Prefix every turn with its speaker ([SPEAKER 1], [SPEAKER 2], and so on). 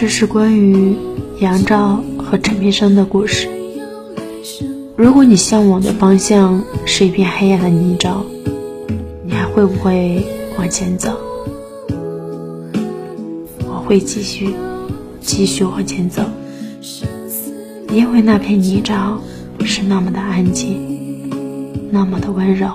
[SPEAKER 1] 这是关于杨照和陈平生的故事。如果你向往的方向是一片黑暗的泥沼，你还会不会往前走？我会继续，继续往前走，因为那片泥沼是那么的安静，那么的温柔。